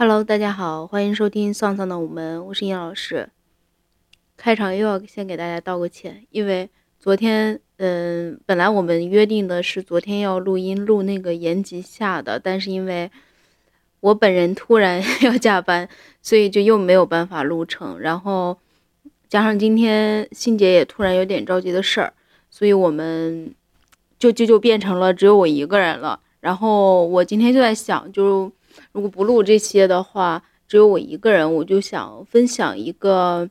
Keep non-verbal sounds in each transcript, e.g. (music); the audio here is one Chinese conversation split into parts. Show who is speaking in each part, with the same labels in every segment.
Speaker 1: Hello，大家好，欢迎收听丧丧的午门，我是尹老师。开场又要先给大家道个歉，因为昨天，嗯，本来我们约定的是昨天要录音录那个延吉下的，但是因为我本人突然 (laughs) 要加班，所以就又没有办法录成。然后加上今天欣姐也突然有点着急的事儿，所以我们就就就变成了只有我一个人了。然后我今天就在想，就如果不录这些的话，只有我一个人，我就想分享一个，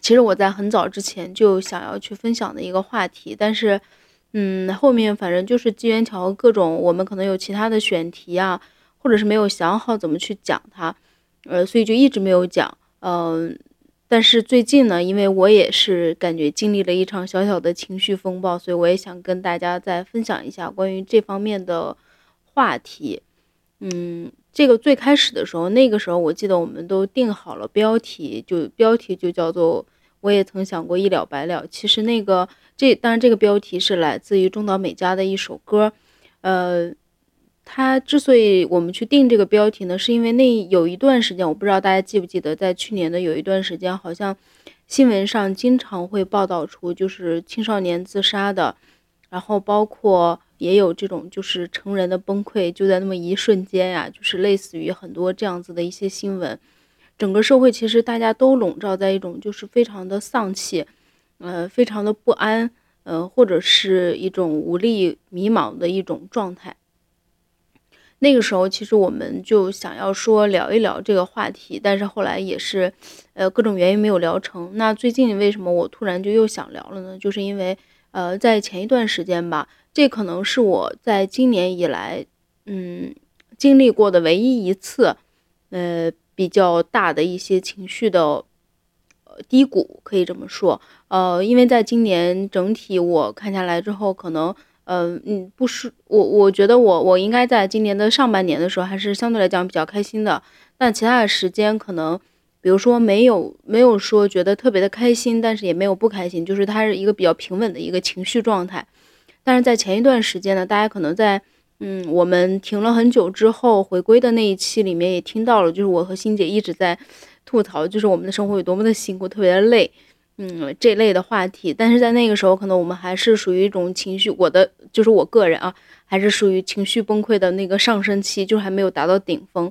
Speaker 1: 其实我在很早之前就想要去分享的一个话题，但是，嗯，后面反正就是机缘巧合，各种我们可能有其他的选题啊，或者是没有想好怎么去讲它，呃，所以就一直没有讲，嗯，但是最近呢，因为我也是感觉经历了一场小小的情绪风暴，所以我也想跟大家再分享一下关于这方面的话题，嗯。这个最开始的时候，那个时候我记得我们都定好了标题，就标题就叫做“我也曾想过一了百了”。其实那个这当然这个标题是来自于中岛美嘉的一首歌，呃，他之所以我们去定这个标题呢，是因为那有一段时间，我不知道大家记不记得，在去年的有一段时间，好像新闻上经常会报道出就是青少年自杀的，然后包括。也有这种就是成人的崩溃，就在那么一瞬间呀，就是类似于很多这样子的一些新闻。整个社会其实大家都笼罩在一种就是非常的丧气，呃，非常的不安，呃，或者是一种无力、迷茫的一种状态。那个时候其实我们就想要说聊一聊这个话题，但是后来也是，呃，各种原因没有聊成。那最近为什么我突然就又想聊了呢？就是因为，呃，在前一段时间吧。这可能是我在今年以来，嗯，经历过的唯一一次，呃，比较大的一些情绪的，呃，低谷，可以这么说。呃，因为在今年整体我看下来之后，可能，呃，嗯，不是我，我觉得我我应该在今年的上半年的时候，还是相对来讲比较开心的。但其他的时间，可能，比如说没有没有说觉得特别的开心，但是也没有不开心，就是它是一个比较平稳的一个情绪状态。但是在前一段时间呢，大家可能在嗯，我们停了很久之后回归的那一期里面也听到了，就是我和欣姐一直在吐槽，就是我们的生活有多么的辛苦，特别的累，嗯，这类的话题。但是在那个时候，可能我们还是属于一种情绪，我的就是我个人啊，还是属于情绪崩溃的那个上升期，就还没有达到顶峰，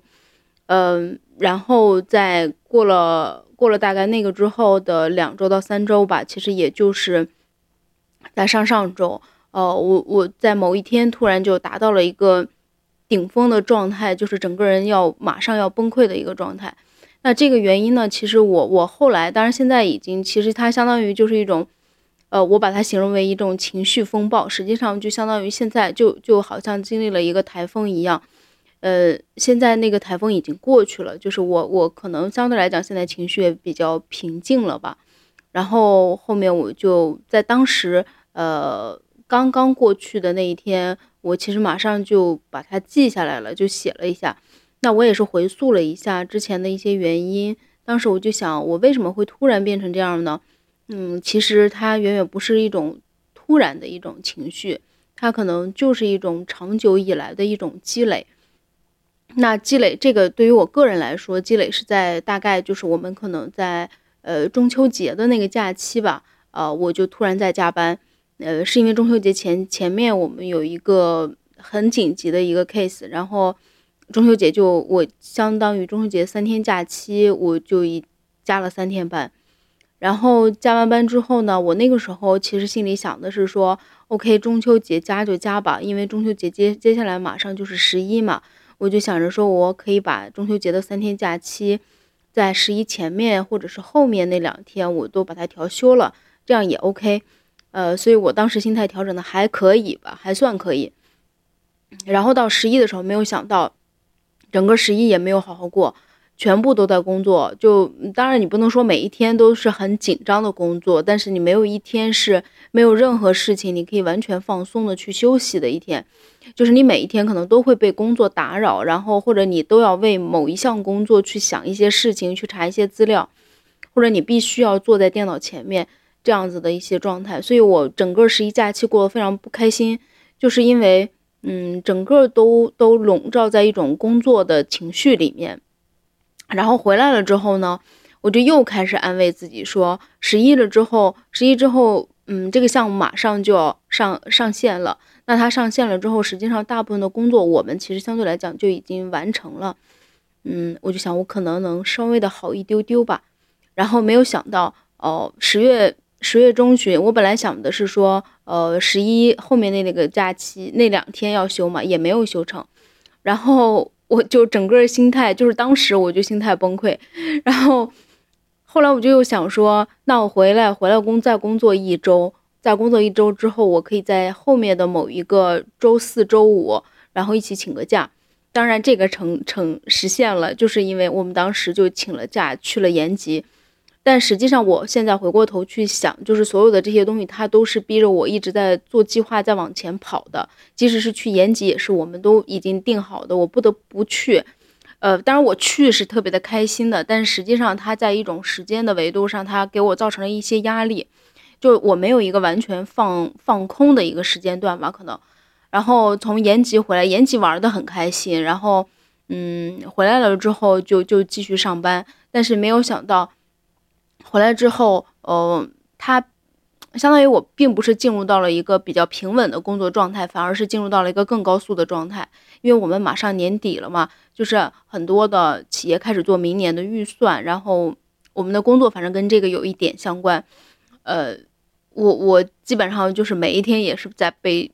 Speaker 1: 嗯，然后在过了过了大概那个之后的两周到三周吧，其实也就是在上上周。呃，我我在某一天突然就达到了一个顶峰的状态，就是整个人要马上要崩溃的一个状态。那这个原因呢，其实我我后来，当然现在已经，其实它相当于就是一种，呃，我把它形容为一种情绪风暴，实际上就相当于现在就就好像经历了一个台风一样。呃，现在那个台风已经过去了，就是我我可能相对来讲现在情绪也比较平静了吧。然后后面我就在当时，呃。刚刚过去的那一天，我其实马上就把它记下来了，就写了一下。那我也是回溯了一下之前的一些原因。当时我就想，我为什么会突然变成这样呢？嗯，其实它远远不是一种突然的一种情绪，它可能就是一种长久以来的一种积累。那积累这个对于我个人来说，积累是在大概就是我们可能在呃中秋节的那个假期吧，呃，我就突然在加班。呃，是因为中秋节前前面我们有一个很紧急的一个 case，然后中秋节就我相当于中秋节三天假期，我就一加了三天班，然后加完班之后呢，我那个时候其实心里想的是说，OK，中秋节加就加吧，因为中秋节接接下来马上就是十一嘛，我就想着说我可以把中秋节的三天假期，在十一前面或者是后面那两天我都把它调休了，这样也 OK。呃，所以我当时心态调整的还可以吧，还算可以。然后到十一的时候，没有想到，整个十一也没有好好过，全部都在工作。就当然你不能说每一天都是很紧张的工作，但是你没有一天是没有任何事情，你可以完全放松的去休息的一天。就是你每一天可能都会被工作打扰，然后或者你都要为某一项工作去想一些事情，去查一些资料，或者你必须要坐在电脑前面。这样子的一些状态，所以我整个十一假期过得非常不开心，就是因为，嗯，整个都都笼罩在一种工作的情绪里面，然后回来了之后呢，我就又开始安慰自己说，十一了之后，十一之后，嗯，这个项目马上就要上上线了。那它上线了之后，实际上大部分的工作我们其实相对来讲就已经完成了。嗯，我就想我可能能稍微的好一丢丢吧。然后没有想到，哦，十月十月中旬，我本来想的是说，呃，十一后面的那个假期那两天要休嘛，也没有休成。然后我就整个心态就是当时我就心态崩溃。然后后来我就又想说，那我回来回来工再工作一周，再工作一周之后，我可以在后面的某一个周四周五，然后一起请个假。当然这个成成实现了，就是因为我们当时就请了假去了延吉。但实际上，我现在回过头去想，就是所有的这些东西，它都是逼着我一直在做计划，在往前跑的。即使是去延吉，也是我们都已经定好的，我不得不去。呃，当然我去是特别的开心的，但实际上它在一种时间的维度上，它给我造成了一些压力，就我没有一个完全放放空的一个时间段吧，可能。然后从延吉回来，延吉玩的很开心，然后嗯，回来了之后就就继续上班，但是没有想到。回来之后，呃，他相当于我并不是进入到了一个比较平稳的工作状态，反而是进入到了一个更高速的状态。因为我们马上年底了嘛，就是很多的企业开始做明年的预算，然后我们的工作反正跟这个有一点相关。呃，我我基本上就是每一天也是在被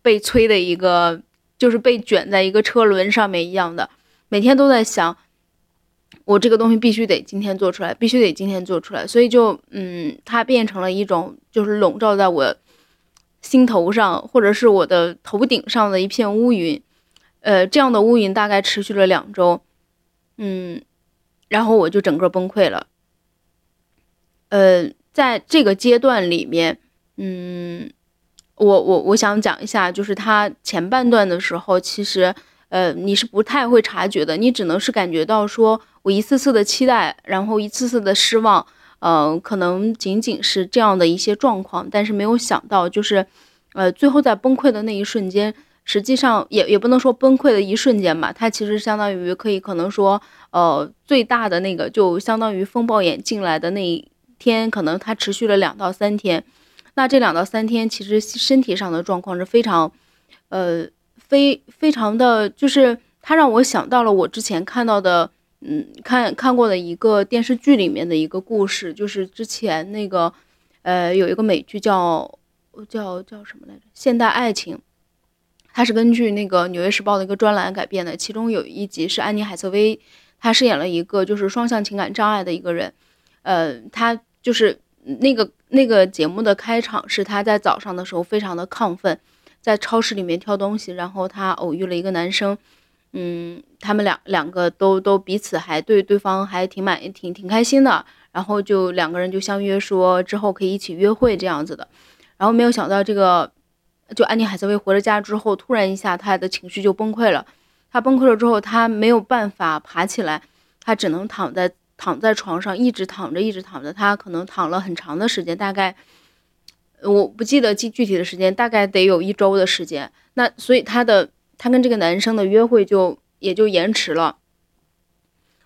Speaker 1: 被催的一个，就是被卷在一个车轮上面一样的，每天都在想。我这个东西必须得今天做出来，必须得今天做出来，所以就嗯，它变成了一种就是笼罩在我心头上，或者是我的头顶上的一片乌云，呃，这样的乌云大概持续了两周，嗯，然后我就整个崩溃了。呃，在这个阶段里面，嗯，我我我想讲一下，就是它前半段的时候，其实呃你是不太会察觉的，你只能是感觉到说。我一次次的期待，然后一次次的失望，嗯，可能仅仅是这样的一些状况，但是没有想到，就是，呃，最后在崩溃的那一瞬间，实际上也也不能说崩溃的一瞬间吧，它其实相当于可以可能说，呃，最大的那个就相当于风暴眼进来的那一天，可能它持续了两到三天，那这两到三天其实身体上的状况是非常，呃，非非常的就是它让我想到了我之前看到的。嗯，看看过的一个电视剧里面的一个故事，就是之前那个，呃，有一个美剧叫叫叫什么来着？现代爱情，它是根据那个《纽约时报》的一个专栏改编的。其中有一集是安妮海瑟薇，她饰演了一个就是双向情感障碍的一个人。呃，她就是那个那个节目的开场是她在早上的时候非常的亢奋，在超市里面挑东西，然后她偶遇了一个男生。嗯，他们两两个都都彼此还对对方还挺满意，挺挺开心的。然后就两个人就相约说之后可以一起约会这样子的。然后没有想到这个，就安妮海瑟薇回了家之后，突然一下她的情绪就崩溃了。她崩溃了之后，她没有办法爬起来，她只能躺在躺在床上一直躺着，一直躺着。她可能躺了很长的时间，大概我不记得具具体的时间，大概得有一周的时间。那所以她的。她跟这个男生的约会就也就延迟了，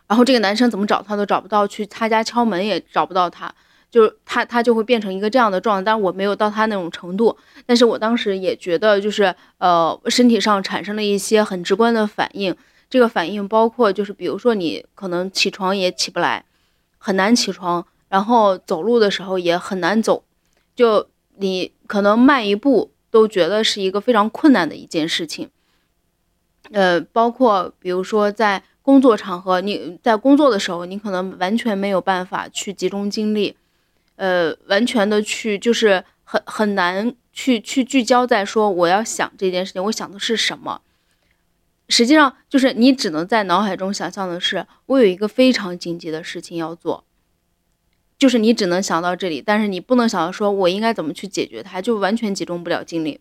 Speaker 1: 然后这个男生怎么找她都找不到，去他家敲门也找不到他，就他他就会变成一个这样的状态。但我没有到他那种程度，但是我当时也觉得就是呃身体上产生了一些很直观的反应，这个反应包括就是比如说你可能起床也起不来，很难起床，然后走路的时候也很难走，就你可能迈一步都觉得是一个非常困难的一件事情。呃，包括比如说在工作场合，你在工作的时候，你可能完全没有办法去集中精力，呃，完全的去就是很很难去去聚焦在说我要想这件事情，我想的是什么。实际上就是你只能在脑海中想象的是，我有一个非常紧急的事情要做，就是你只能想到这里，但是你不能想到说我应该怎么去解决它，就完全集中不了精力，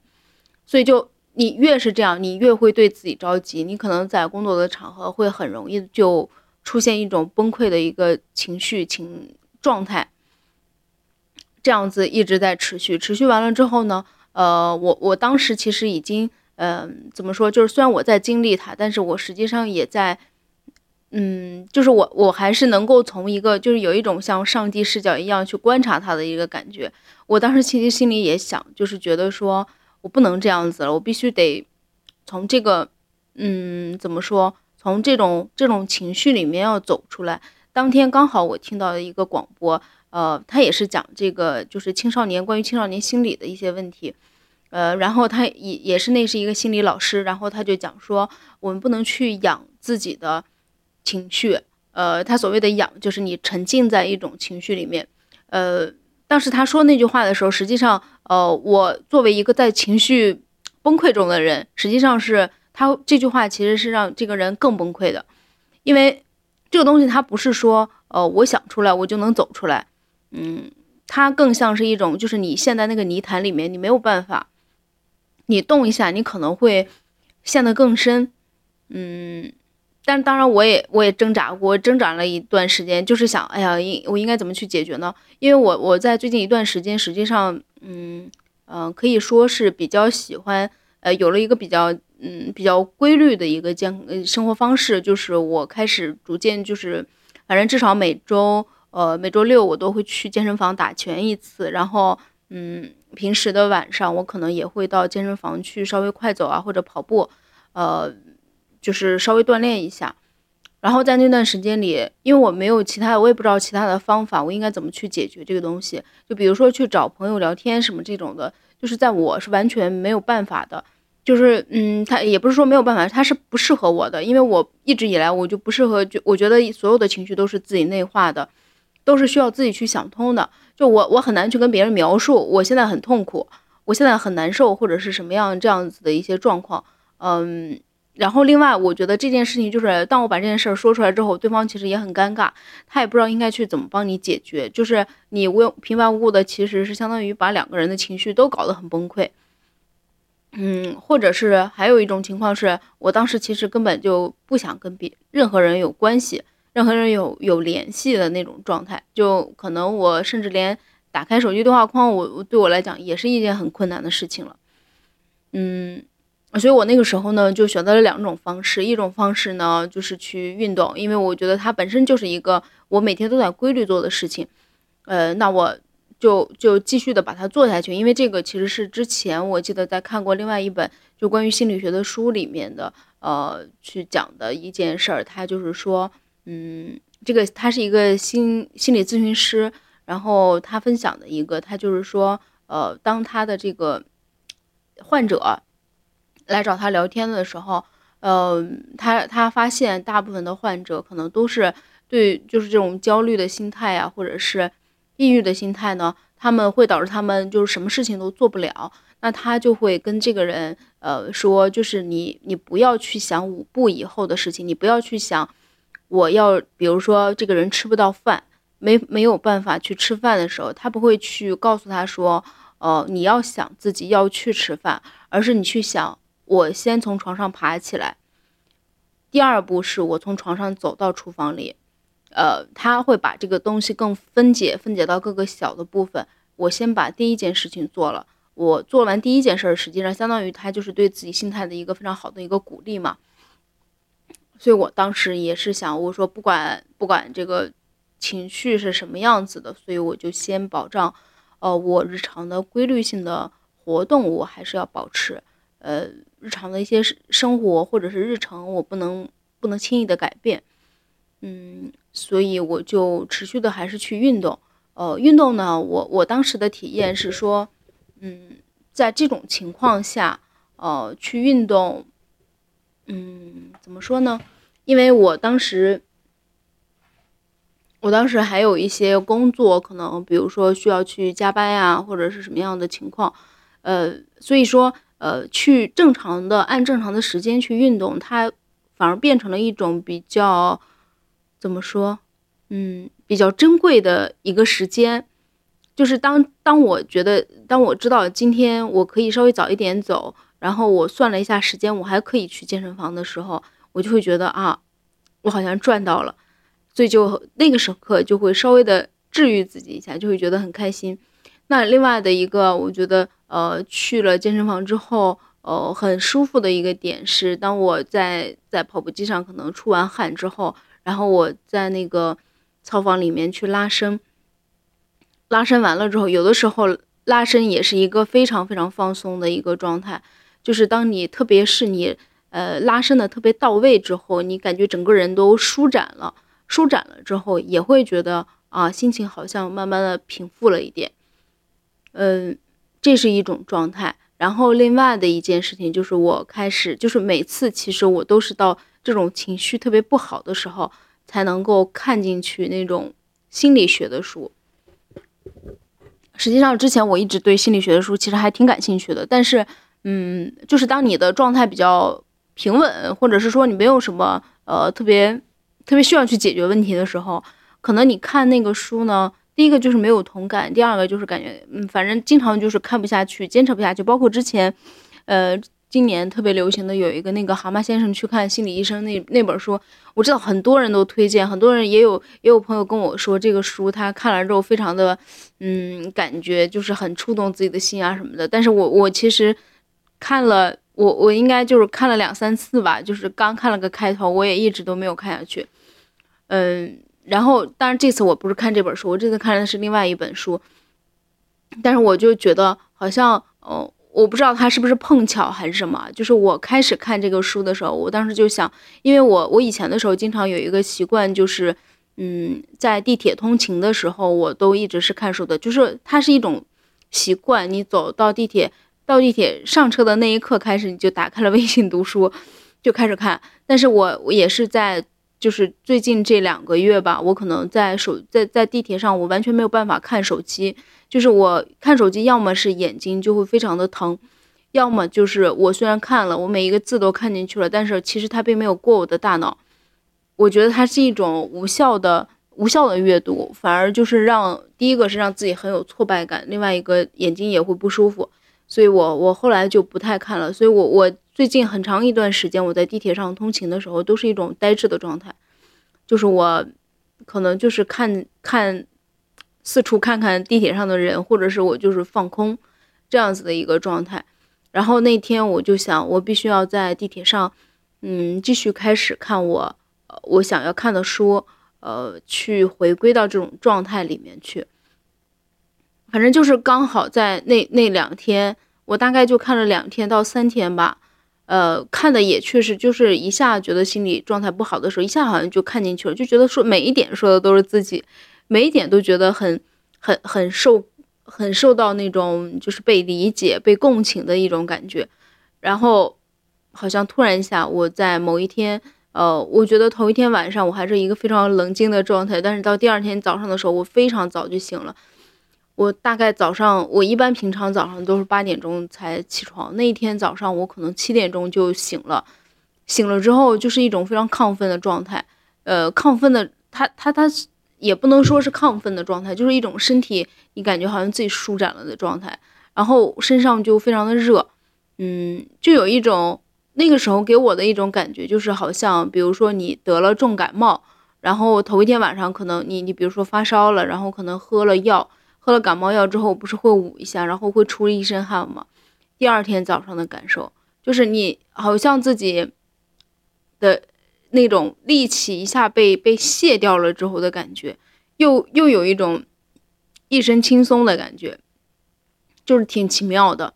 Speaker 1: 所以就。你越是这样，你越会对自己着急。你可能在工作的场合会很容易就出现一种崩溃的一个情绪情状态，这样子一直在持续。持续完了之后呢，呃，我我当时其实已经，嗯，怎么说？就是虽然我在经历它，但是我实际上也在嗯，就是我我还是能够从一个就是有一种像上帝视角一样去观察他的一个感觉。我当时其实心里也想，就是觉得说我不能这样子了，我必须得从这个嗯怎么说，从这种这种情绪里面要走出来。当天刚好我听到了一个广播，呃，他也是讲这个就是青少年关于青少年心理的一些问题。呃，然后他也也是那是一个心理老师，然后他就讲说，我们不能去养自己的情绪，呃，他所谓的养就是你沉浸在一种情绪里面，呃，当时他说那句话的时候，实际上，呃，我作为一个在情绪崩溃中的人，实际上是他这句话其实是让这个人更崩溃的，因为这个东西它不是说，呃，我想出来我就能走出来，嗯，它更像是一种就是你陷在那个泥潭里面，你没有办法。你动一下，你可能会陷得更深，嗯，但当然我也我也挣扎过，挣扎了一段时间，就是想，哎呀，应我应该怎么去解决呢？因为我我在最近一段时间，实际上，嗯嗯，可以说是比较喜欢，呃，有了一个比较嗯比较规律的一个健呃生活方式，就是我开始逐渐就是，反正至少每周呃每周六我都会去健身房打拳一次，然后嗯。平时的晚上，我可能也会到健身房去稍微快走啊，或者跑步，呃，就是稍微锻炼一下。然后在那段时间里，因为我没有其他的，我也不知道其他的方法，我应该怎么去解决这个东西？就比如说去找朋友聊天什么这种的，就是在我是完全没有办法的。就是嗯，他也不是说没有办法，他是不适合我的，因为我一直以来我就不适合，就我觉得所有的情绪都是自己内化的，都是需要自己去想通的。就我我很难去跟别人描述，我现在很痛苦，我现在很难受，或者是什么样这样子的一些状况，嗯，然后另外我觉得这件事情就是，当我把这件事儿说出来之后，对方其实也很尴尬，他也不知道应该去怎么帮你解决，就是你无平白无故的，其实是相当于把两个人的情绪都搞得很崩溃，嗯，或者是还有一种情况是，我当时其实根本就不想跟别任何人有关系。任何人有有联系的那种状态，就可能我甚至连打开手机对话框，我对我来讲也是一件很困难的事情了。嗯，所以我那个时候呢，就选择了两种方式，一种方式呢就是去运动，因为我觉得它本身就是一个我每天都在规律做的事情。呃，那我就就继续的把它做下去，因为这个其实是之前我记得在看过另外一本就关于心理学的书里面的，呃，去讲的一件事儿，它就是说。嗯，这个他是一个心心理咨询师，然后他分享的一个，他就是说，呃，当他的这个患者来找他聊天的时候，呃，他他发现大部分的患者可能都是对，就是这种焦虑的心态呀，或者是抑郁的心态呢，他们会导致他们就是什么事情都做不了。那他就会跟这个人，呃，说，就是你你不要去想五步以后的事情，你不要去想。我要，比如说这个人吃不到饭，没没有办法去吃饭的时候，他不会去告诉他说，呃，你要想自己要去吃饭，而是你去想，我先从床上爬起来。第二步是我从床上走到厨房里，呃，他会把这个东西更分解，分解到各个小的部分。我先把第一件事情做了，我做完第一件事，实际上相当于他就是对自己心态的一个非常好的一个鼓励嘛。所以我当时也是想，我说不管不管这个情绪是什么样子的，所以我就先保障，呃，我日常的规律性的活动我还是要保持，呃，日常的一些生活或者是日程我不能不能轻易的改变，嗯，所以我就持续的还是去运动，呃，运动呢，我我当时的体验是说，嗯，在这种情况下，呃，去运动。嗯，怎么说呢？因为我当时，我当时还有一些工作，可能比如说需要去加班呀，或者是什么样的情况，呃，所以说，呃，去正常的按正常的时间去运动，它反而变成了一种比较，怎么说？嗯，比较珍贵的一个时间，就是当当我觉得，当我知道今天我可以稍微早一点走。然后我算了一下时间，我还可以去健身房的时候，我就会觉得啊，我好像赚到了，所以就那个时刻就会稍微的治愈自己一下，就会觉得很开心。那另外的一个，我觉得呃去了健身房之后，呃很舒服的一个点是，当我在在跑步机上可能出完汗之后，然后我在那个操房里面去拉伸，拉伸完了之后，有的时候拉伸也是一个非常非常放松的一个状态，就是当你特别是你呃拉伸的特别到位之后，你感觉整个人都舒展了，舒展了之后也会觉得啊心情好像慢慢的平复了一点。嗯，这是一种状态。然后另外的一件事情就是，我开始就是每次其实我都是到这种情绪特别不好的时候，才能够看进去那种心理学的书。实际上之前我一直对心理学的书其实还挺感兴趣的，但是嗯，就是当你的状态比较平稳，或者是说你没有什么呃特别特别需要去解决问题的时候，可能你看那个书呢。第一个就是没有同感，第二个就是感觉，嗯，反正经常就是看不下去，坚持不下去。包括之前，呃，今年特别流行的有一个那个蛤蟆先生去看心理医生那那本书，我知道很多人都推荐，很多人也有也有朋友跟我说这个书他看了之后非常的，嗯，感觉就是很触动自己的心啊什么的。但是我我其实看了，我我应该就是看了两三次吧，就是刚看了个开头，我也一直都没有看下去，嗯。然后，当然这次我不是看这本书，我这次看的是另外一本书。但是我就觉得好像，哦，我不知道他是不是碰巧还是什么。就是我开始看这个书的时候，我当时就想，因为我我以前的时候经常有一个习惯，就是嗯，在地铁通勤的时候，我都一直是看书的。就是它是一种习惯，你走到地铁到地铁上车的那一刻开始，你就打开了微信读书，就开始看。但是我我也是在。就是最近这两个月吧，我可能在手在在地铁上，我完全没有办法看手机。就是我看手机，要么是眼睛就会非常的疼，要么就是我虽然看了，我每一个字都看进去了，但是其实它并没有过我的大脑。我觉得它是一种无效的无效的阅读，反而就是让第一个是让自己很有挫败感，另外一个眼睛也会不舒服。所以我我后来就不太看了。所以我我。最近很长一段时间，我在地铁上通勤的时候，都是一种呆滞的状态，就是我可能就是看看四处看看地铁上的人，或者是我就是放空这样子的一个状态。然后那天我就想，我必须要在地铁上，嗯，继续开始看我呃我想要看的书，呃，去回归到这种状态里面去。反正就是刚好在那那两天，我大概就看了两天到三天吧。呃，看的也确实就是一下觉得心理状态不好的时候，一下好像就看进去了，就觉得说每一点说的都是自己，每一点都觉得很很很受很受到那种就是被理解、被共情的一种感觉。然后好像突然一下，我在某一天，呃，我觉得头一天晚上我还是一个非常冷静的状态，但是到第二天早上的时候，我非常早就醒了。我大概早上，我一般平常早上都是八点钟才起床。那一天早上，我可能七点钟就醒了。醒了之后，就是一种非常亢奋的状态。呃，亢奋的，他他他也不能说是亢奋的状态，就是一种身体你感觉好像自己舒展了的状态。然后身上就非常的热，嗯，就有一种那个时候给我的一种感觉，就是好像比如说你得了重感冒，然后头一天晚上可能你你比如说发烧了，然后可能喝了药。喝了感冒药之后，不是会捂一下，然后会出一身汗吗？第二天早上的感受就是你好像自己的那种力气一下被被卸掉了之后的感觉，又又有一种一身轻松的感觉，就是挺奇妙的。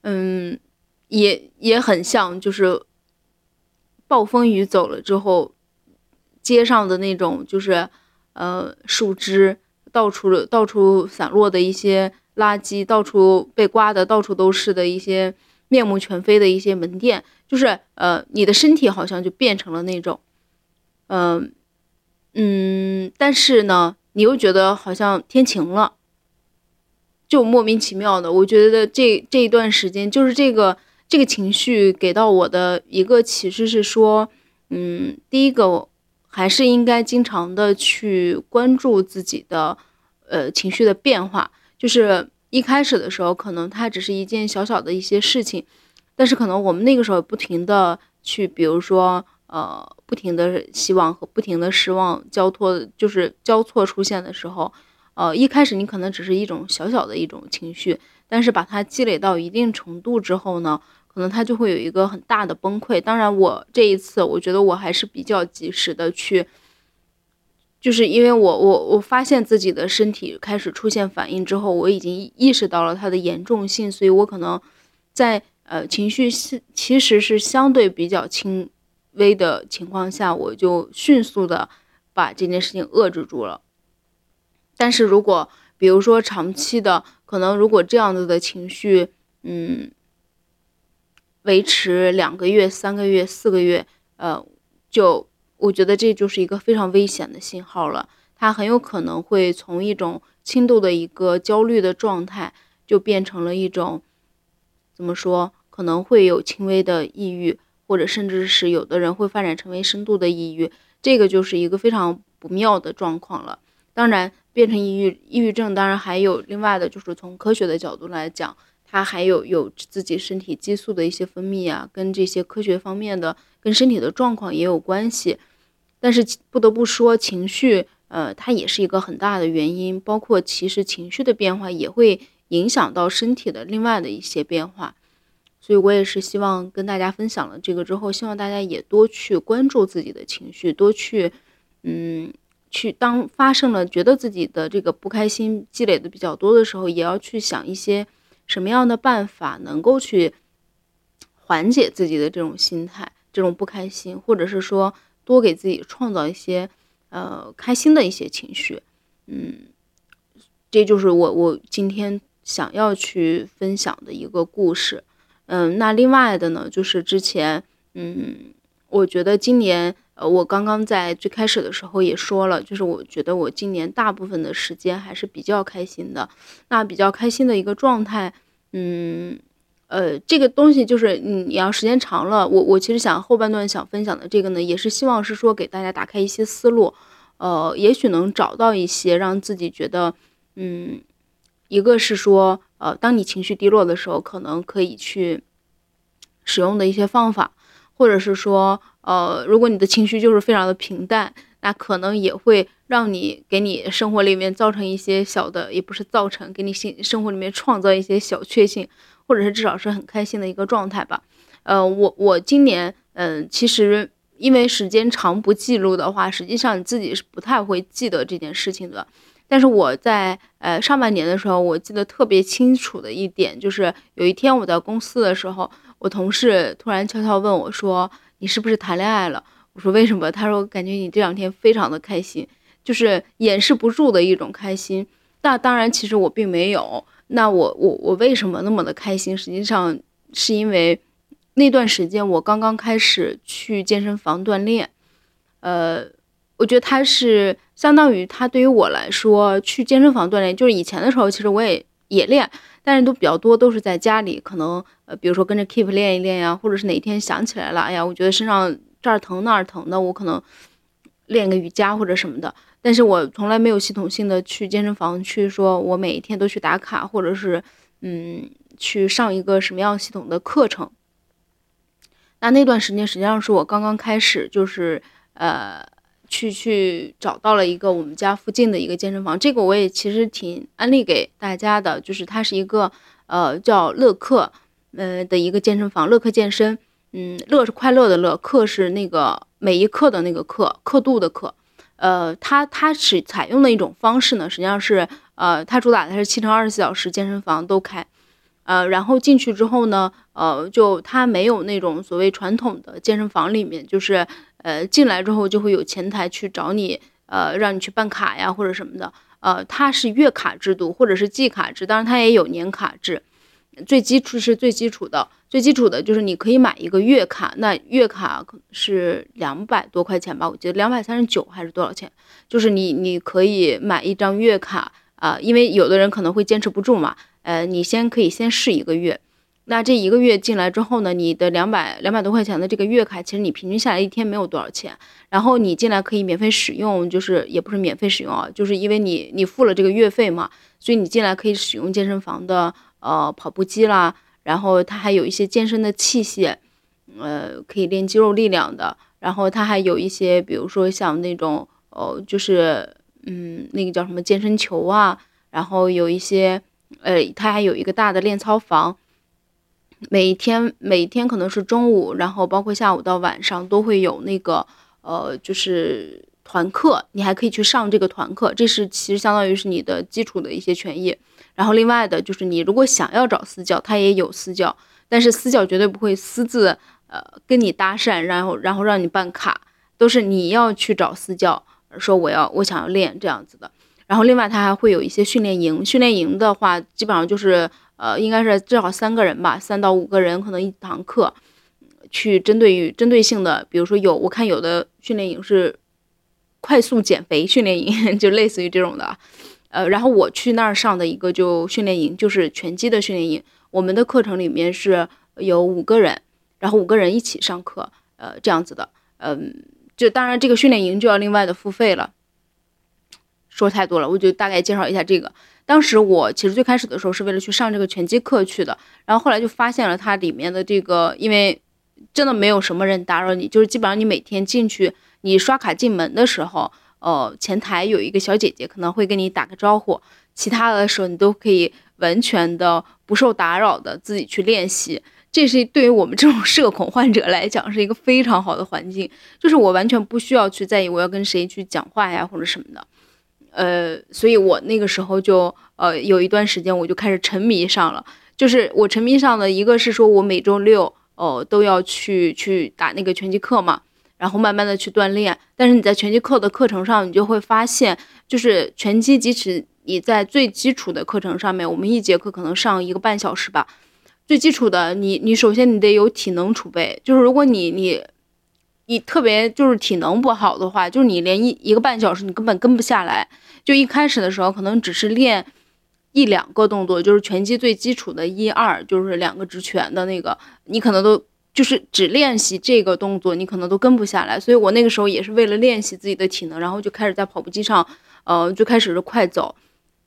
Speaker 1: 嗯，也也很像就是暴风雨走了之后，街上的那种就是呃树枝。到处到处散落的一些垃圾，到处被刮的到处都是的一些面目全非的一些门店，就是呃，你的身体好像就变成了那种，嗯嗯，但是呢，你又觉得好像天晴了，就莫名其妙的。我觉得这这一段时间，就是这个这个情绪给到我的一个启示是说，嗯，第一个。还是应该经常的去关注自己的，呃，情绪的变化。就是一开始的时候，可能它只是一件小小的一些事情，但是可能我们那个时候不停的去，比如说，呃，不停的希望和不停的失望交托，就是交错出现的时候，呃，一开始你可能只是一种小小的一种情绪，但是把它积累到一定程度之后呢，可能他就会有一个很大的崩溃。当然，我这一次我觉得我还是比较及时的去，就是因为我我我发现自己的身体开始出现反应之后，我已经意识到了它的严重性，所以我可能在呃情绪是其实是相对比较轻微的情况下，我就迅速的把这件事情遏制住了。但是如果比如说长期的，可能如果这样子的情绪，嗯，维持两个月、三个月、四个月，呃，就我觉得这就是一个非常危险的信号了。它很有可能会从一种轻度的一个焦虑的状态，就变成了一种怎么说？可能会有轻微的抑郁，或者甚至是有的人会发展成为深度的抑郁，这个就是一个非常不妙的状况了。当然，变成抑郁抑郁症，当然还有另外的，就是从科学的角度来讲。它还有有自己身体激素的一些分泌啊，跟这些科学方面的、跟身体的状况也有关系。但是不得不说，情绪，呃，它也是一个很大的原因。包括其实情绪的变化也会影响到身体的另外的一些变化。所以我也是希望跟大家分享了这个之后，希望大家也多去关注自己的情绪，多去，嗯，去当发生了觉得自己的这个不开心积累的比较多的时候，也要去想一些。什么样的办法能够去缓解自己的这种心态、这种不开心，或者是说多给自己创造一些呃开心的一些情绪？嗯，这就是我我今天想要去分享的一个故事。嗯，那另外的呢，就是之前嗯，我觉得今年呃，我刚刚在最开始的时候也说了，就是我觉得我今年大部分的时间还是比较开心的。那比较开心的一个状态。嗯，呃，这个东西就是你你要时间长了，我我其实想后半段想分享的这个呢，也是希望是说给大家打开一些思路，呃，也许能找到一些让自己觉得，嗯，一个是说，呃，当你情绪低落的时候，可能可以去使用的一些方法，或者是说，呃，如果你的情绪就是非常的平淡。那可能也会让你给你生活里面造成一些小的，也不是造成，给你心生活里面创造一些小确幸，或者是至少是很开心的一个状态吧。呃，我我今年，嗯，其实因为时间长不记录的话，实际上你自己是不太会记得这件事情的。但是我在呃上半年的时候，我记得特别清楚的一点就是，有一天我在公司的时候，我同事突然悄悄问我说：“你是不是谈恋爱了？”我说为什么？他说感觉你这两天非常的开心，就是掩饰不住的一种开心。那当然，其实我并没有。那我我我为什么那么的开心？实际上是因为那段时间我刚刚开始去健身房锻炼。呃，我觉得他是相当于他对于我来说去健身房锻炼，就是以前的时候其实我也也练，但是都比较多都是在家里，可能呃比如说跟着 Keep 练一练呀，或者是哪天想起来了，哎呀，我觉得身上。这儿疼那儿疼的，我可能练个瑜伽或者什么的，但是我从来没有系统性的去健身房去说，我每一天都去打卡，或者是嗯去上一个什么样系统的课程。那那段时间实际上是我刚刚开始，就是呃去去找到了一个我们家附近的一个健身房，这个我也其实挺安利给大家的，就是它是一个呃叫乐客呃的一个健身房，乐客健身。嗯，乐是快乐的乐，课是那个每一刻的那个课，刻度的课。呃，它它是采用的一种方式呢，实际上是呃，它主打的是七乘二十四小时健身房都开。呃，然后进去之后呢，呃，就它没有那种所谓传统的健身房里面，就是呃进来之后就会有前台去找你，呃，让你去办卡呀或者什么的。呃，它是月卡制度或者是季卡制，当然它也有年卡制。最基础是最基础的，最基础的就是你可以买一个月卡，那月卡是两百多块钱吧，我记得两百三十九还是多少钱？就是你你可以买一张月卡啊，因为有的人可能会坚持不住嘛，呃，你先可以先试一个月，那这一个月进来之后呢，你的两百两百多块钱的这个月卡，其实你平均下来一天没有多少钱，然后你进来可以免费使用，就是也不是免费使用啊，就是因为你你付了这个月费嘛，所以你进来可以使用健身房的。呃，跑步机啦，然后它还有一些健身的器械，呃，可以练肌肉力量的。然后它还有一些，比如说像那种，哦，就是，嗯，那个叫什么健身球啊。然后有一些，呃，它还有一个大的练操房。每天每天可能是中午，然后包括下午到晚上都会有那个呃，就是团课，你还可以去上这个团课，这是其实相当于是你的基础的一些权益。然后另外的就是你如果想要找私教，他也有私教，但是私教绝对不会私自呃跟你搭讪，然后然后让你办卡，都是你要去找私教，说我要我想要练这样子的。然后另外他还会有一些训练营，训练营的话基本上就是。呃，应该是至少三个人吧，三到五个人，可能一堂课，去针对于针对性的，比如说有我看有的训练营是快速减肥训练营，(laughs) 就类似于这种的，呃，然后我去那儿上的一个就训练营，就是拳击的训练营，我们的课程里面是有五个人，然后五个人一起上课，呃，这样子的，嗯，就当然这个训练营就要另外的付费了，说太多了，我就大概介绍一下这个。当时我其实最开始的时候是为了去上这个拳击课去的，然后后来就发现了它里面的这个，因为真的没有什么人打扰你，就是基本上你每天进去，你刷卡进门的时候，呃，前台有一个小姐姐可能会跟你打个招呼，其他的时候你都可以完全的不受打扰的自己去练习，这是对于我们这种社恐患者来讲是一个非常好的环境，就是我完全不需要去在意我要跟谁去讲话呀或者什么的。呃，所以我那个时候就呃有一段时间我就开始沉迷上了，就是我沉迷上的一个是说我每周六哦都要去去打那个拳击课嘛，然后慢慢的去锻炼。但是你在拳击课的课程上，你就会发现，就是拳击即使你在最基础的课程上面，我们一节课可能上一个半小时吧，最基础的你你首先你得有体能储备，就是如果你你。你特别就是体能不好的话，就是你连一一个半小时你根本跟不下来。就一开始的时候，可能只是练一两个动作，就是拳击最基础的一二，就是两个直拳的那个，你可能都就是只练习这个动作，你可能都跟不下来。所以我那个时候也是为了练习自己的体能，然后就开始在跑步机上，呃，就开始是快走，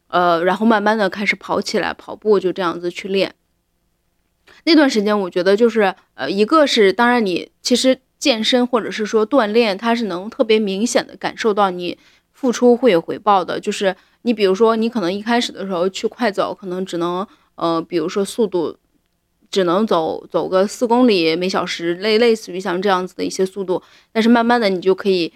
Speaker 1: 呃，然后慢慢的开始跑起来，跑步就这样子去练。那段时间我觉得就是，呃，一个是当然你其实。健身或者是说锻炼，它是能特别明显的感受到你付出会有回报的。就是你比如说，你可能一开始的时候去快走，可能只能呃，比如说速度只能走走个四公里每小时，类类似于像这样子的一些速度。但是慢慢的，你就可以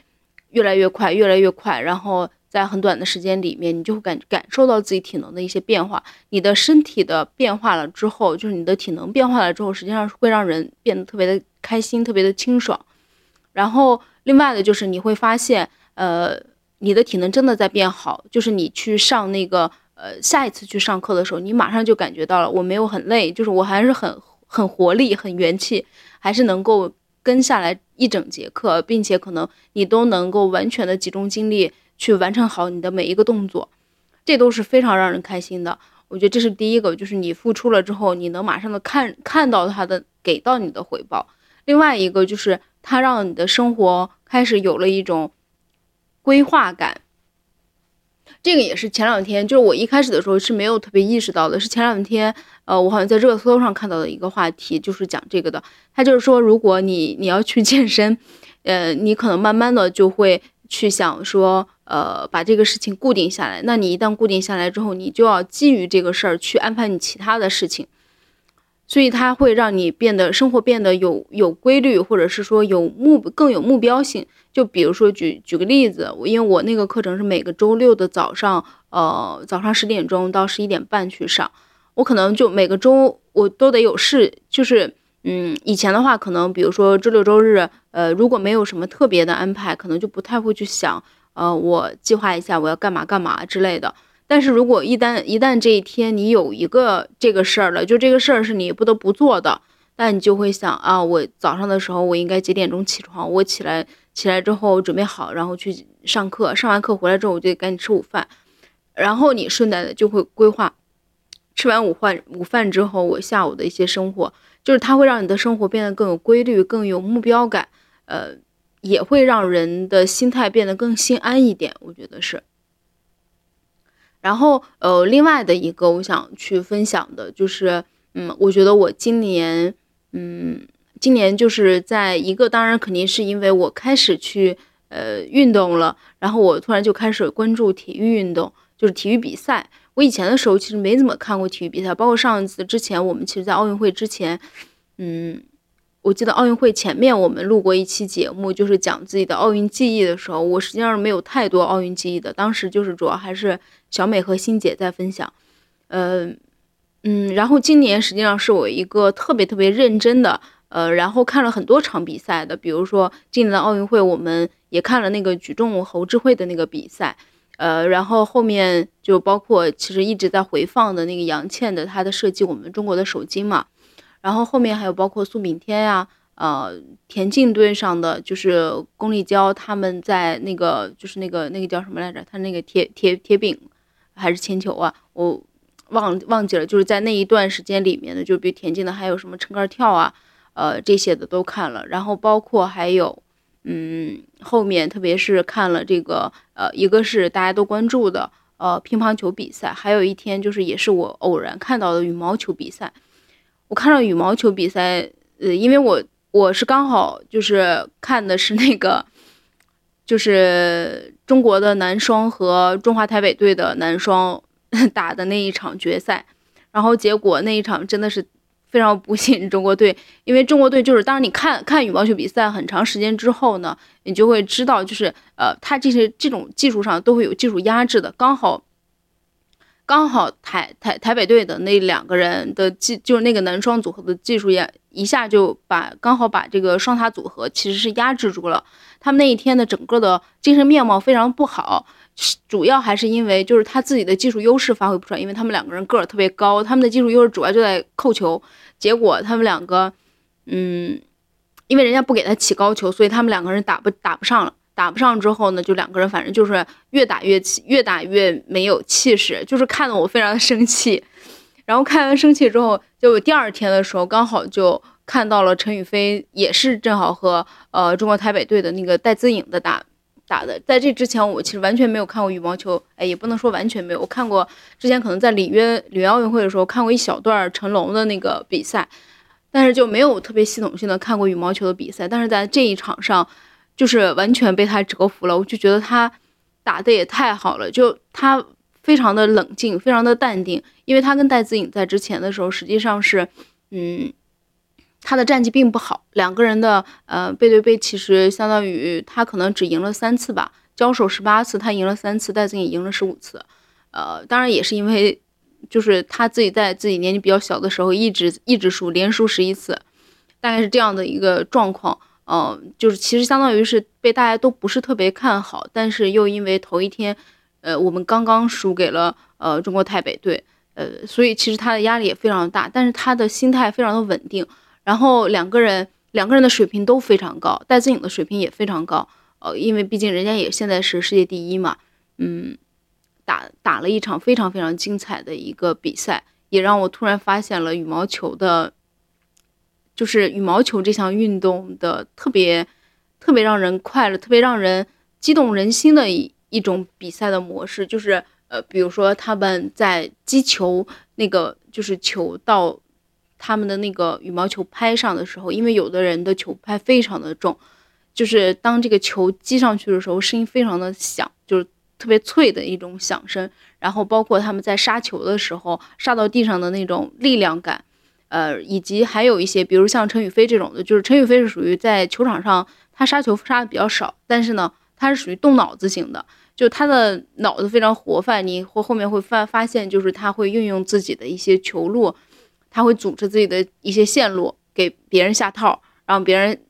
Speaker 1: 越来越快，越来越快，然后。在很短的时间里面，你就会感感受到自己体能的一些变化。你的身体的变化了之后，就是你的体能变化了之后，实际上会让人变得特别的开心，特别的清爽。然后另外的就是你会发现，呃，你的体能真的在变好。就是你去上那个，呃，下一次去上课的时候，你马上就感觉到了，我没有很累，就是我还是很很活力、很元气，还是能够跟下来一整节课，并且可能你都能够完全的集中精力。去完成好你的每一个动作，这都是非常让人开心的。我觉得这是第一个，就是你付出了之后，你能马上的看看到他的给到你的回报。另外一个就是它让你的生活开始有了一种规划感。这个也是前两天，就是我一开始的时候是没有特别意识到的，是前两天，呃，我好像在热搜上看到的一个话题，就是讲这个的。他就是说，如果你你要去健身，呃，你可能慢慢的就会去想说。呃，把这个事情固定下来。那你一旦固定下来之后，你就要基于这个事儿去安排你其他的事情，所以它会让你变得生活变得有有规律，或者是说有目更有目标性。就比如说举举个例子，我因为我那个课程是每个周六的早上，呃，早上十点钟到十一点半去上，我可能就每个周我都得有事，就是嗯，以前的话可能比如说周六周日，呃，如果没有什么特别的安排，可能就不太会去想。呃，我计划一下我要干嘛干嘛之类的。但是如果一旦一旦这一天你有一个这个事儿了，就这个事儿是你不得不做的，那你就会想啊，我早上的时候我应该几点钟起床？我起来起来之后准备好，然后去上课。上完课回来之后，我就得赶紧吃午饭。然后你顺带的就会规划，吃完午饭午饭之后，我下午的一些生活，就是它会让你的生活变得更有规律，更有目标感。呃。也会让人的心态变得更心安一点，我觉得是。然后，呃，另外的一个我想去分享的就是，嗯，我觉得我今年，嗯，今年就是在一个，当然肯定是因为我开始去，呃，运动了，然后我突然就开始关注体育运动，就是体育比赛。我以前的时候其实没怎么看过体育比赛，包括上一次之前，我们其实，在奥运会之前，嗯，我记得奥运会前面我们录过一期节目，就是讲自己的奥运记忆的时候，我实际上是没有太多奥运记忆的，当时就是主要还是小美和欣姐在分享，呃，嗯，然后今年实际上是我一个特别特别认真的。呃，然后看了很多场比赛的，比如说今年的奥运会，我们也看了那个举重侯智慧的那个比赛，呃，然后后面就包括其实一直在回放的那个杨倩的她的设计，我们中国的首金嘛，然后后面还有包括苏炳添呀，呃，田径队上的就是龚立娇他们在那个就是那个那个叫什么来着？他那个铁铁铁饼还是铅球啊？我忘忘记了，就是在那一段时间里面的，就比如田径的还有什么撑杆跳啊。呃，这些的都看了，然后包括还有，嗯，后面特别是看了这个，呃，一个是大家都关注的，呃，乒乓球比赛，还有一天就是也是我偶然看到的羽毛球比赛。我看到羽毛球比赛，呃，因为我我是刚好就是看的是那个，就是中国的男双和中华台北队的男双 (laughs) 打的那一场决赛，然后结果那一场真的是。非常不幸，中国队，因为中国队就是当你看看羽毛球比赛很长时间之后呢，你就会知道，就是呃，他这些这种技术上都会有技术压制的。刚好，刚好台台台北队的那两个人的技，就是那个男双组合的技术也一下就把刚好把这个双塔组合其实是压制住了。他们那一天的整个的精神面貌非常不好。主要还是因为就是他自己的技术优势发挥不出来，因为他们两个人个儿特别高，他们的技术优势主要就在扣球。结果他们两个，嗯，因为人家不给他起高球，所以他们两个人打不打不上了。打不上之后呢，就两个人反正就是越打越气，越打越没有气势，就是看得我非常的生气。然后看完生气之后，就第二天的时候刚好就看到了陈雨菲，也是正好和呃中国台北队的那个戴资颖的打。打的，在这之前我其实完全没有看过羽毛球，哎，也不能说完全没有，我看过之前可能在里约里约奥运会的时候看过一小段成龙的那个比赛，但是就没有特别系统性的看过羽毛球的比赛。但是在这一场上，就是完全被他折服了，我就觉得他打的也太好了，就他非常的冷静，非常的淡定，因为他跟戴子颖在之前的时候实际上是，嗯。他的战绩并不好，两个人的呃背对背，其实相当于他可能只赢了三次吧，交手十八次，他赢了三次，戴子颖赢了十五次，呃，当然也是因为就是他自己在自己年纪比较小的时候一直一直输，连输十一次，大概是这样的一个状况，嗯，就是其实相当于是被大家都不是特别看好，但是又因为头一天，呃，我们刚刚输给了呃中国台北队，呃，所以其实他的压力也非常大，但是他的心态非常的稳定。然后两个人两个人的水平都非常高，戴资颖的水平也非常高，呃，因为毕竟人家也现在是世界第一嘛，嗯，打打了一场非常非常精彩的一个比赛，也让我突然发现了羽毛球的，就是羽毛球这项运动的特别特别让人快乐、特别让人激动人心的一一种比赛的模式，就是呃，比如说他们在击球那个就是球到。他们的那个羽毛球拍上的时候，因为有的人的球拍非常的重，就是当这个球击上去的时候，声音非常的响，就是特别脆的一种响声。然后包括他们在杀球的时候，杀到地上的那种力量感，呃，以及还有一些，比如像陈雨菲这种的，就是陈雨菲是属于在球场上他杀球杀的比较少，但是呢，他是属于动脑子型的，就他的脑子非常活泛。你或后面会发发现，就是他会运用自己的一些球路。他会组织自己的一些线路给别人下套，让别人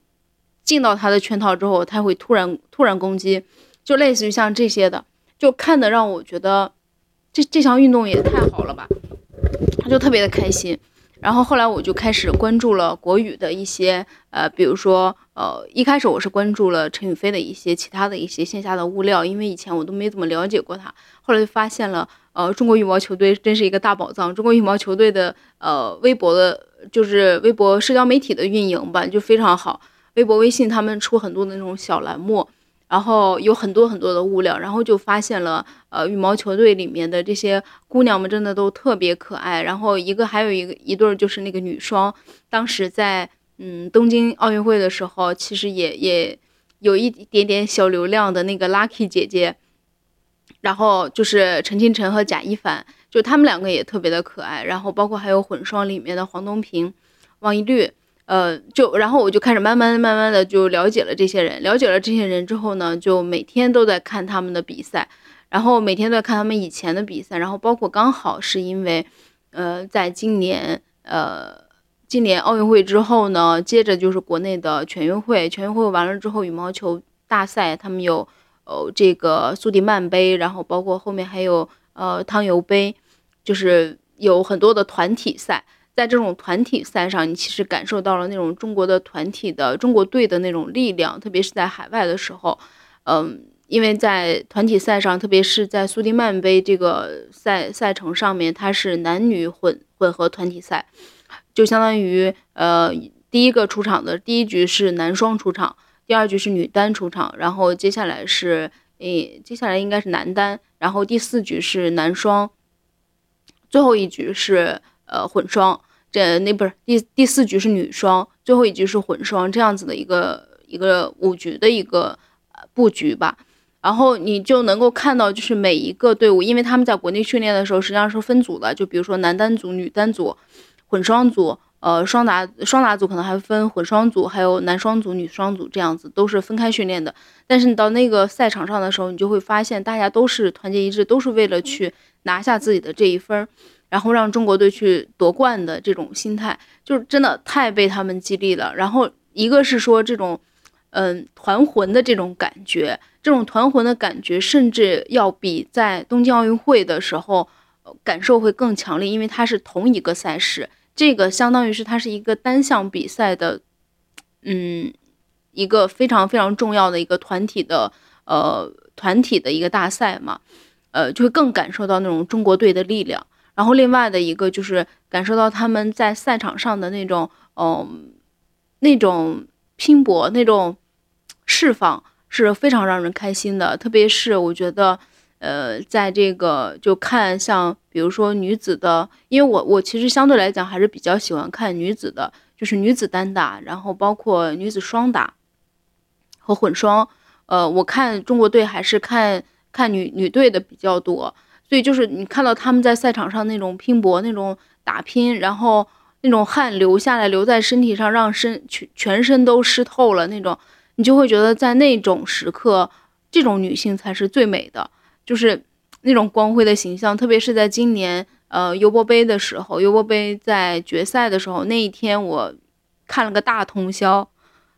Speaker 1: 进到他的圈套之后，他会突然突然攻击，就类似于像这些的，就看的让我觉得这这项运动也太好了吧，他就特别的开心。然后后来我就开始关注了国语的一些，呃，比如说，呃，一开始我是关注了陈雨菲的一些其他的一些线下的物料，因为以前我都没怎么了解过他，后来就发现了。呃，中国羽毛球队真是一个大宝藏。中国羽毛球队的呃微博的，就是微博社交媒体的运营吧，就非常好。微博、微信他们出很多的那种小栏目，然后有很多很多的物料，然后就发现了呃羽毛球队里面的这些姑娘们真的都特别可爱。然后一个还有一个一对就是那个女双，当时在嗯东京奥运会的时候，其实也也有一点点小流量的那个 Lucky 姐姐。然后就是陈清晨和贾一凡，就他们两个也特别的可爱。然后包括还有混双里面的黄东萍、王一律，呃，就然后我就开始慢慢慢慢的就了解了这些人，了解了这些人之后呢，就每天都在看他们的比赛，然后每天都在看他们以前的比赛，然后包括刚好是因为，呃，在今年，呃。今年奥运会之后呢，接着就是国内的全运会。全运会完了之后，羽毛球大赛他们有，呃，这个苏迪曼杯，然后包括后面还有呃汤尤杯，就是有很多的团体赛。在这种团体赛上，你其实感受到了那种中国的团体的中国队的那种力量，特别是在海外的时候，嗯，因为在团体赛上，特别是在苏迪曼杯这个赛赛程上面，它是男女混混合团体赛。就相当于，呃，第一个出场的第一局是男双出场，第二局是女单出场，然后接下来是，诶，接下来应该是男单，然后第四局是男双，最后一局是呃混双，这那不是第第四局是女双，最后一局是混双，这样子的一个一个五局的一个布局吧，然后你就能够看到，就是每一个队伍，因为他们在国内训练的时候实际上是分组的，就比如说男单组、女单组。混双组，呃，双打双打组可能还分混双组，还有男双组、女双组这样子，都是分开训练的。但是你到那个赛场上的时候，你就会发现大家都是团结一致，都是为了去拿下自己的这一分，然后让中国队去夺冠的这种心态，就是真的太被他们激励了。然后一个是说这种，嗯，团魂的这种感觉，这种团魂的感觉，甚至要比在东京奥运会的时候感受会更强烈，因为它是同一个赛事。这个相当于是它是一个单项比赛的，嗯，一个非常非常重要的一个团体的呃团体的一个大赛嘛，呃，就会更感受到那种中国队的力量。然后另外的一个就是感受到他们在赛场上的那种嗯那种拼搏那种释放是非常让人开心的。特别是我觉得。呃，在这个就看像比如说女子的，因为我我其实相对来讲还是比较喜欢看女子的，就是女子单打，然后包括女子双打和混双。呃，我看中国队还是看看女女队的比较多，所以就是你看到他们在赛场上那种拼搏、那种打拼，然后那种汗流下来流在身体上，让身全全身都湿透了那种，你就会觉得在那种时刻，这种女性才是最美的。就是那种光辉的形象，特别是在今年呃尤伯杯的时候，尤伯杯在决赛的时候那一天，我看了个大通宵。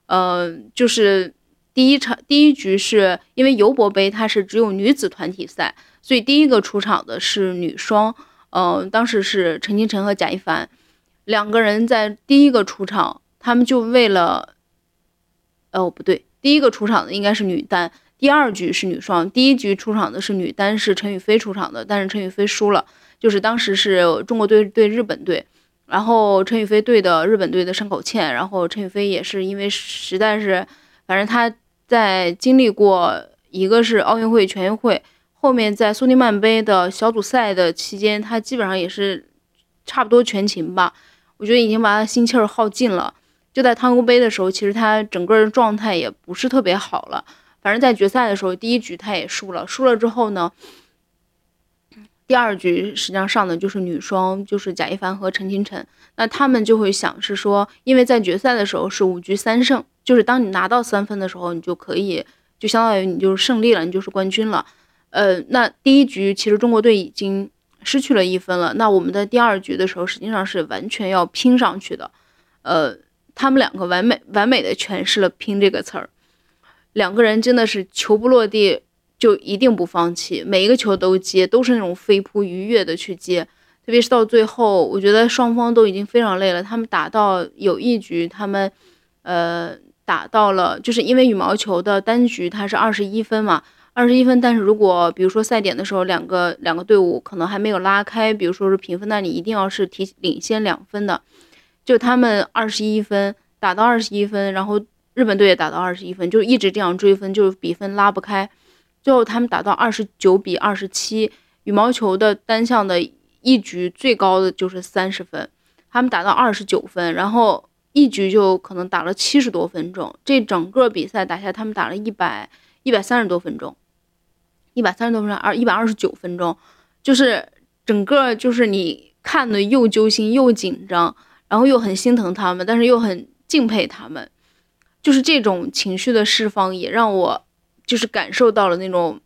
Speaker 1: 呃，就是第一场第一局是因为尤伯杯它是只有女子团体赛，所以第一个出场的是女双。嗯，当时是陈清晨和贾一凡两个人在第一个出场，他们就为了，哦不对，第一个出场的应该是女单。第二局是女双，第一局出场的是女单，是陈雨菲出场的，但是陈雨菲输了。就是当时是中国队对日本队，然后陈雨菲对的日本队的山口茜，然后陈雨菲也是因为实在是，反正她在经历过一个是奥运会、全运会，后面在苏迪曼杯的小组赛的期间，他基本上也是差不多全勤吧。我觉得已经把他心气儿耗尽了。就在汤尤杯的时候，其实他整个状态也不是特别好了。反正，在决赛的时候，第一局他也输了。输了之后呢，第二局实际上上的就是女双，就是贾一凡和陈清晨。那他们就会想是说，因为在决赛的时候是五局三胜，就是当你拿到三分的时候，你就可以，就相当于你就是胜利了，你就是冠军了。呃，那第一局其实中国队已经失去了一分了。那我们在第二局的时候，实际上是完全要拼上去的。呃，他们两个完美完美的诠释了“拼”这个词儿。两个人真的是球不落地就一定不放弃，每一个球都接，都是那种飞扑愉悦的去接。特别是到最后，我觉得双方都已经非常累了。他们打到有一局，他们呃打到了，就是因为羽毛球的单局它是二十一分嘛，二十一分。但是如果比如说赛点的时候，两个两个队伍可能还没有拉开，比如说是平分，那你一定要是提领先两分的。就他们二十一分打到二十一分，然后。日本队也打到二十一分，就一直这样追分，就是比分拉不开。最后他们打到二十九比二十七，羽毛球的单项的一局最高的就是三十分，他们打到二十九分，然后一局就可能打了七十多分钟。这整个比赛打下，他们打了一百一百三十多分钟，一百三十多分钟，二一百二十九分钟，就是整个就是你看的又揪心又紧张，然后又很心疼他们，但是又很敬佩他们，就是这种情绪的释放也让我就是感受到了那种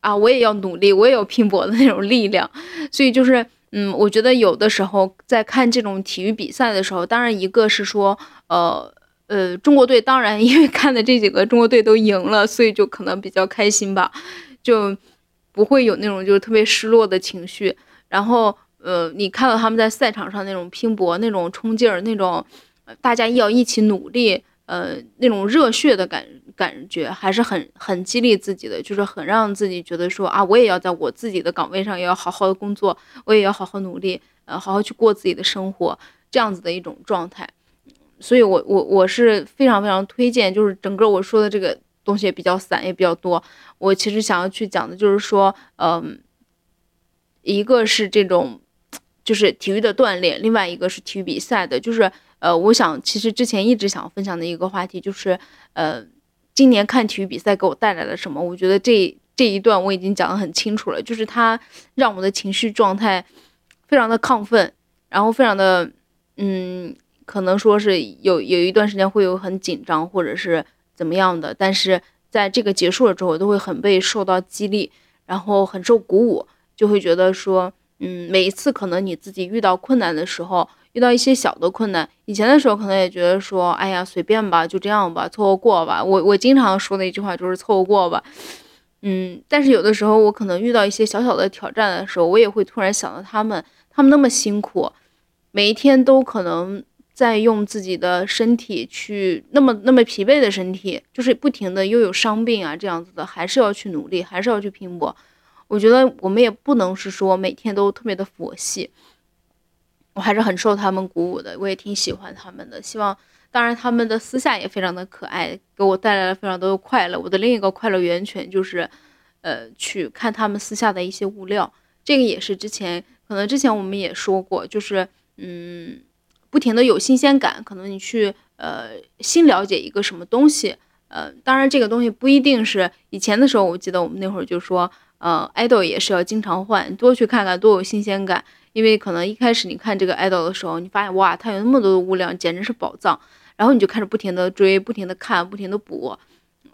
Speaker 1: 啊，我也要努力，我也要拼搏的那种力量。所以就是嗯，我觉得有的时候在看这种体育比赛的时候，当然一个是说呃。呃，中国队当然，(laughs) 因为看的这几个中国队都赢了，所以就可能比较开心吧，就不会有那种就是特别失落的情绪。然后，呃，你看到他们在赛场上那种拼搏、那种冲劲儿、那种大家要一起努力，呃，那种热血的感感觉，还是很很激励自己的，就是很让自己觉得说啊，我也要在我自己的岗位上也要好好的工作，我也要好好努力，呃，好好去过自己的生活，这样子的一种状态。所以，我我我是非常非常推荐，就是整个我说的这个东西也比较散，也比较多。我其实想要去讲的就是说，嗯，一个是这种，就是体育的锻炼，另外一个是体育比赛的。就是，呃，我想其实之前一直想分享的一个话题就是，呃，今年看体育比赛给我带来了什么？我觉得这这一段我已经讲得很清楚了，就是它让我的情绪状态非常的亢奋，然后非常的，嗯。可能说是有有一段时间会有很紧张或者是怎么样的，但是在这个结束了之后，都会很被受到激励，然后很受鼓舞，就会觉得说，嗯，每一次可能你自己遇到困难的时候，遇到一些小的困难，以前的时候可能也觉得说，哎呀，随便吧，就这样吧，凑合过吧。我我经常说的一句话就是凑合过吧，嗯，但是有的时候我可能遇到一些小小的挑战的时候，我也会突然想到他们，他们那么辛苦，每一天都可能。在用自己的身体去那么那么疲惫的身体，就是不停的又有伤病啊这样子的，还是要去努力，还是要去拼搏。我觉得我们也不能是说每天都特别的佛系，我还是很受他们鼓舞的，我也挺喜欢他们的。希望，当然他们的私下也非常的可爱，给我带来了非常多的快乐。我的另一个快乐源泉就是，呃，去看他们私下的一些物料。这个也是之前可能之前我们也说过，就是嗯。不停的有新鲜感，可能你去呃新了解一个什么东西，呃，当然这个东西不一定是以前的时候，我记得我们那会儿就说，呃，idol 也是要经常换，多去看看，多有新鲜感，因为可能一开始你看这个 idol 的时候，你发现哇，他有那么多的物料，简直是宝藏，然后你就开始不停的追，不停的看，不停的补，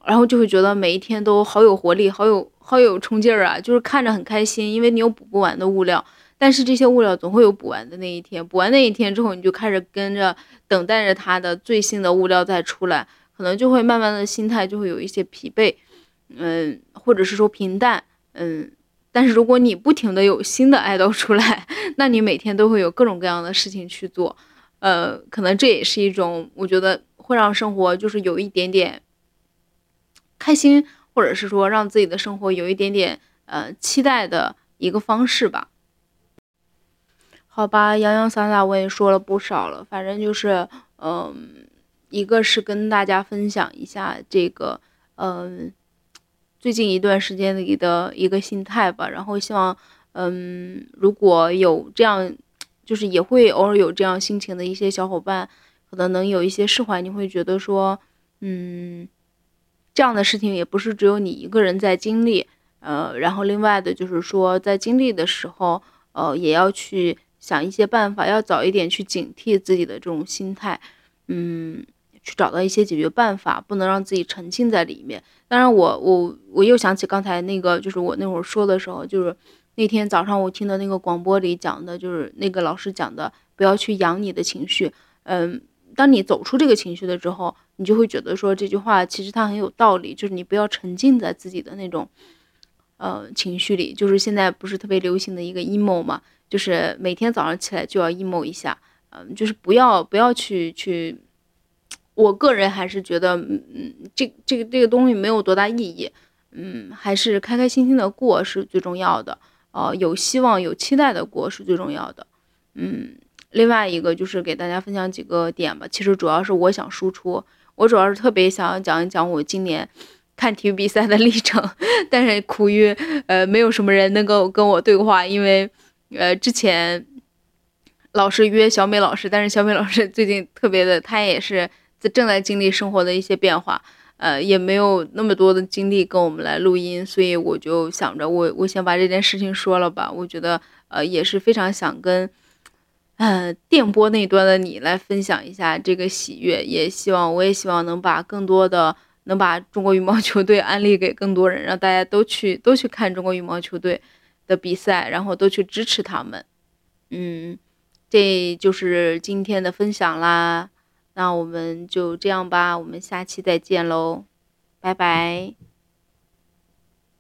Speaker 1: 然后就会觉得每一天都好有活力，好有好有冲劲儿啊，就是看着很开心，因为你有补不完的物料。但是这些物料总会有补完的那一天，补完那一天之后，你就开始跟着等待着它的最新的物料再出来，可能就会慢慢的心态就会有一些疲惫，嗯，或者是说平淡，嗯。但是如果你不停的有新的爱豆出来，(laughs) 那你每天都会有各种各样的事情去做，呃，可能这也是一种我觉得会让生活就是有一点点开心，或者是说让自己的生活有一点点呃期待的一个方式吧。好吧，洋洋洒洒我也说了不少了，反正就是，嗯，一个是跟大家分享一下这个，嗯，最近一段时间里的一个心态吧，然后希望，嗯，如果有这样，就是也会偶尔有这样心情的一些小伙伴，可能能有一些释怀，你会觉得说，嗯，这样的事情也不是只有你一个人在经历，呃，然后另外的就是说，在经历的时候，呃，也要去。想一些办法，要早一点去警惕自己的这种心态，嗯，去找到一些解决办法，不能让自己沉浸在里面。当然，我我我又想起刚才那个，就是我那会儿说的时候，就是那天早上我听的那个广播里讲的，就是那个老师讲的，不要去养你的情绪。嗯，当你走出这个情绪的之后，你就会觉得说这句话其实它很有道理，就是你不要沉浸在自己的那种呃情绪里。就是现在不是特别流行的一个 emo 嘛。就是每天早上起来就要 emo 一下，嗯，就是不要不要去去，我个人还是觉得，嗯，这这个这个东西没有多大意义，嗯，还是开开心心的过是最重要的，呃，有希望有期待的过是最重要的，嗯，另外一个就是给大家分享几个点吧，其实主要是我想输出，我主要是特别想要讲一讲我今年看体育比赛的 (laughs) 历程，但是苦于呃没有什么人能够跟我对话，因为。呃，之前老师约小美老师，但是小美老师最近特别的，她也是在正在经历生活的一些变化，呃，也没有那么多的精力跟我们来录音，所以我就想着，我我先把这件事情说了吧。我觉得，呃，也是非常想跟，呃，电波那端的你来分享一下这个喜悦，也希望我也希望能把更多的能把中国羽毛球队安利给更多人，让大家都去都去看中国羽毛球队的比赛，然后都去支持他们。嗯，这就是今天的分享啦。那我们就这样吧，我们下期再见喽，拜拜。